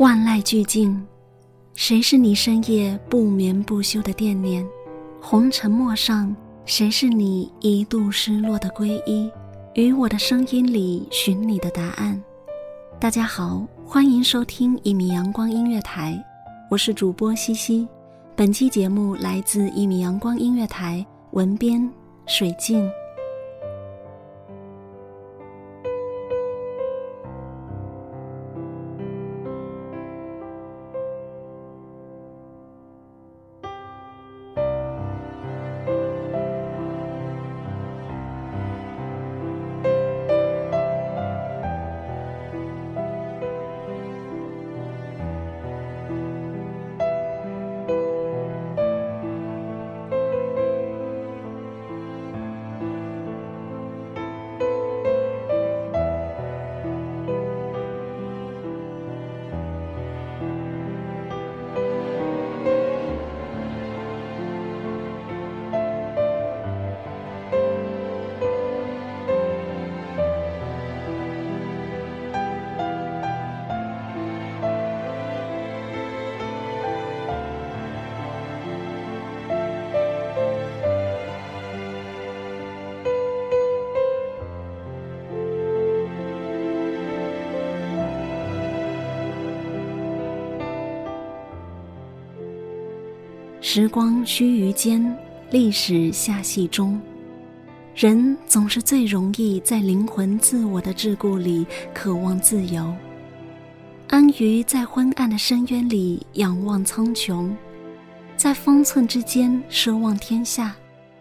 万籁俱静，谁是你深夜不眠不休的惦念？红尘陌上，谁是你一度失落的皈依？于我的声音里寻你的答案。大家好，欢迎收听一米阳光音乐台，我是主播西西。本期节目来自一米阳光音乐台，文编水静。时光须臾间，历史下戏中。人总是最容易在灵魂自我的桎梏里渴望自由，安于在昏暗的深渊里仰望苍穹，在方寸之间奢望天下，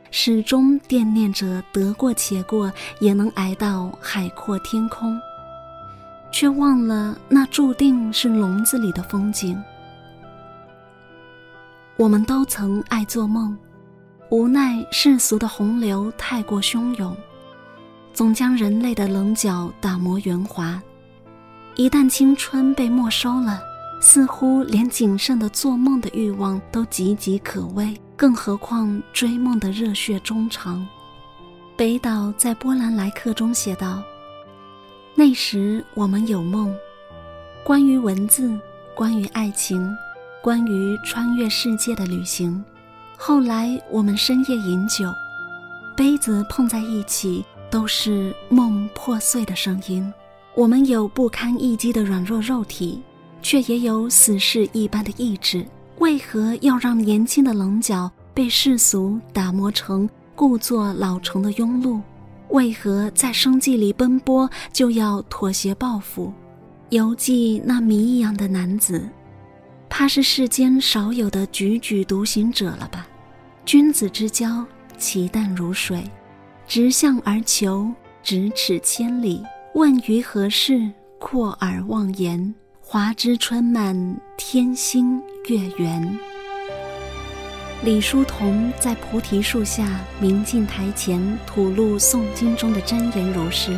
始终惦念着得过且过也能挨到海阔天空，却忘了那注定是笼子里的风景。我们都曾爱做梦，无奈世俗的洪流太过汹涌，总将人类的棱角打磨圆滑。一旦青春被没收了，似乎连仅剩的做梦的欲望都岌岌可危，更何况追梦的热血衷肠。北岛在《波兰来客》中写道：“那时我们有梦，关于文字，关于爱情。”关于穿越世界的旅行，后来我们深夜饮酒，杯子碰在一起，都是梦破碎的声音。我们有不堪一击的软弱肉体，却也有死士一般的意志。为何要让年轻的棱角被世俗打磨成故作老成的庸碌？为何在生计里奔波就要妥协报复？犹记那谜一样的男子。怕是世间少有的踽踽独行者了吧？君子之交，其淡如水，直向而求，咫尺千里。问于何事？阔而忘言。华枝春满，天心月圆。李叔同在菩提树下明镜台前吐露诵经中的真言如是。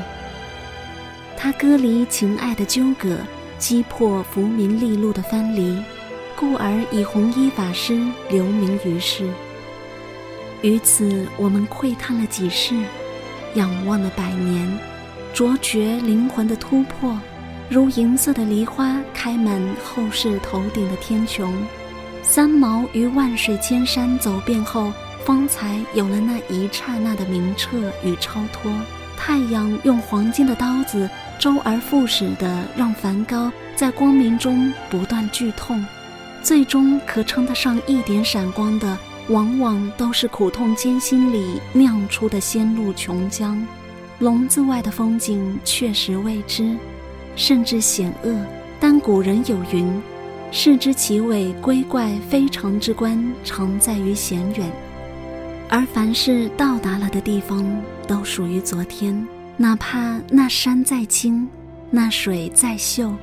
他割离情爱的纠葛，击破浮名利禄的藩篱。故而以红衣法师留名于世。于此，我们窥探了几世，仰望了百年，卓绝灵魂的突破，如银色的梨花开满后世头顶的天穹。三毛于万水千山走遍后，方才有了那一刹那的明澈与超脱。太阳用黄金的刀子，周而复始地让梵高在光明中不断剧痛，最终可称得上一点闪光的。往往都是苦痛艰辛里酿出的仙露琼浆。笼子外的风景确实未知，甚至险恶。但古人有云：“视之其伟，归怪非常之观，常在于险远。”而凡是到达了的地方，都属于昨天。哪怕那山再青，那水再秀，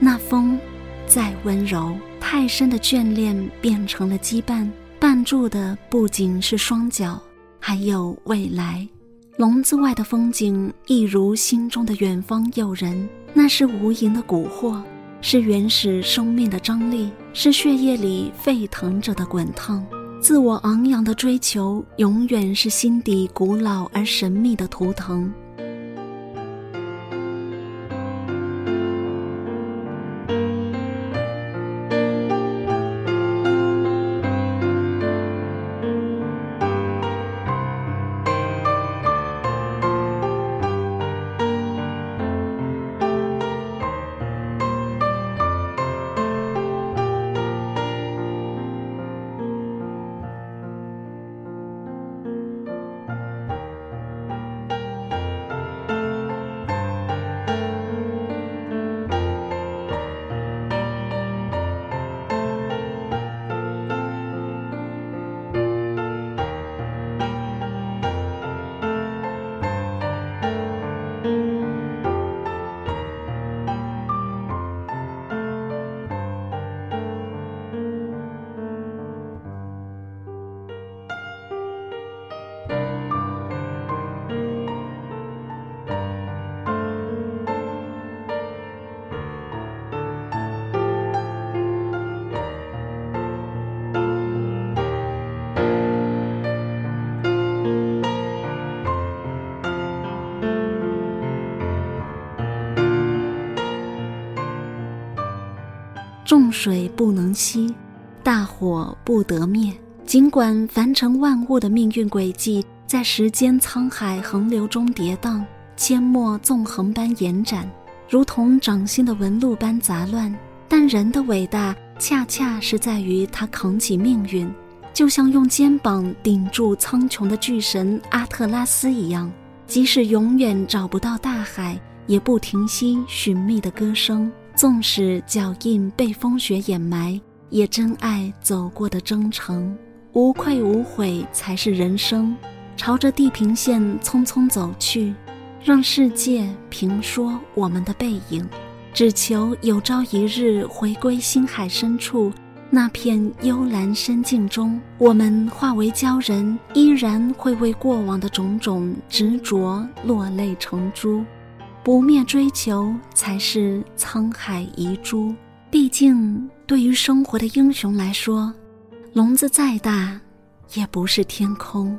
那风再温柔，太深的眷恋变成了羁绊。绊住的不仅是双脚，还有未来。笼子外的风景，一如心中的远方诱人。那是无垠的蛊惑，是原始生命的张力，是血液里沸腾着的滚烫。自我昂扬的追求，永远是心底古老而神秘的图腾。众水不能息，大火不得灭。尽管凡尘万物的命运轨迹在时间沧海横流中跌宕，阡陌纵横般延展，如同掌心的纹路般杂乱，但人的伟大恰恰是在于他扛起命运，就像用肩膀顶住苍穹的巨神阿特拉斯一样，即使永远找不到大海，也不停息寻觅的歌声。纵使脚印被风雪掩埋，也珍爱走过的征程，无愧无悔才是人生。朝着地平线匆匆走去，让世界评说我们的背影，只求有朝一日回归星海深处那片幽蓝深境中，我们化为鲛人，依然会为过往的种种执着落泪成珠。不灭追求才是沧海遗珠。毕竟，对于生活的英雄来说，笼子再大，也不是天空。